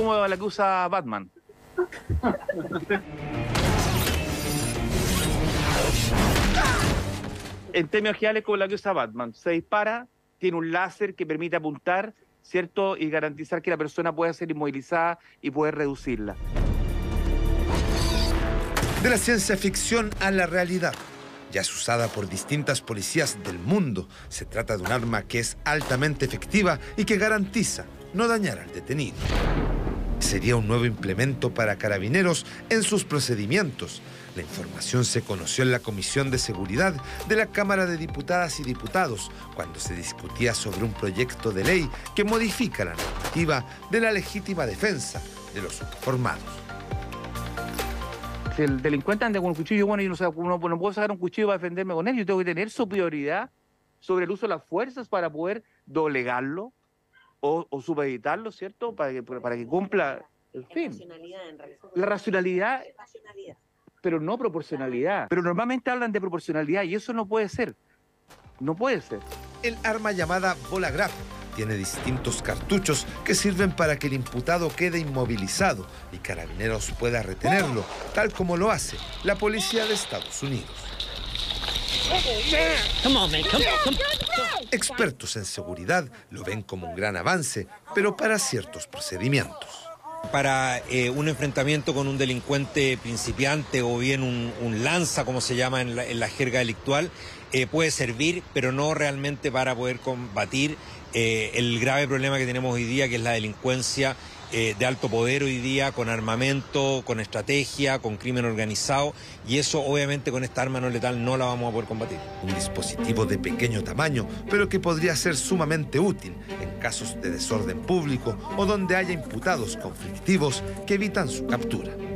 como la que usa Batman. en términos generales, como la que usa Batman. Se dispara, tiene un láser que permite apuntar, ¿cierto? Y garantizar que la persona pueda ser inmovilizada y poder reducirla. De la ciencia ficción a la realidad. Ya es usada por distintas policías del mundo. Se trata de un arma que es altamente efectiva y que garantiza no dañar al detenido. Sería un nuevo implemento para carabineros en sus procedimientos. La información se conoció en la Comisión de Seguridad de la Cámara de Diputadas y Diputados cuando se discutía sobre un proyecto de ley que modifica la normativa de la legítima defensa de los uniformados. Si el delincuente anda con un cuchillo, bueno, yo no, no puedo sacar un cuchillo para defenderme con él, yo tengo que tener superioridad sobre el uso de las fuerzas para poder doblegarlo o, o supeditarlo, ¿cierto? Para que, para que cumpla el fin. Racionalidad, en realidad. La racionalidad, Racionalidad. pero no proporcionalidad. Pero normalmente hablan de proporcionalidad y eso no puede ser. No puede ser. El arma llamada bola graf tiene distintos cartuchos que sirven para que el imputado quede inmovilizado y Carabineros pueda retenerlo, tal como lo hace la policía de Estados Unidos. Expertos en seguridad lo ven como un gran avance, pero para ciertos procedimientos. para eh, un enfrentamiento con un delincuente principiante o bien un, un lanza, como se llama en la, en la jerga delictual, eh, puede servir, pero no realmente para poder combatir eh, el grave problema que tenemos hoy día, que es la delincuencia eh, de alto poder hoy día, con armamento, con estrategia, con crimen organizado, y eso obviamente con esta arma no letal no la vamos a poder combatir. Un dispositivo de pequeño tamaño, pero que podría ser sumamente útil en casos de desorden público o donde haya imputados conflictivos que evitan su captura.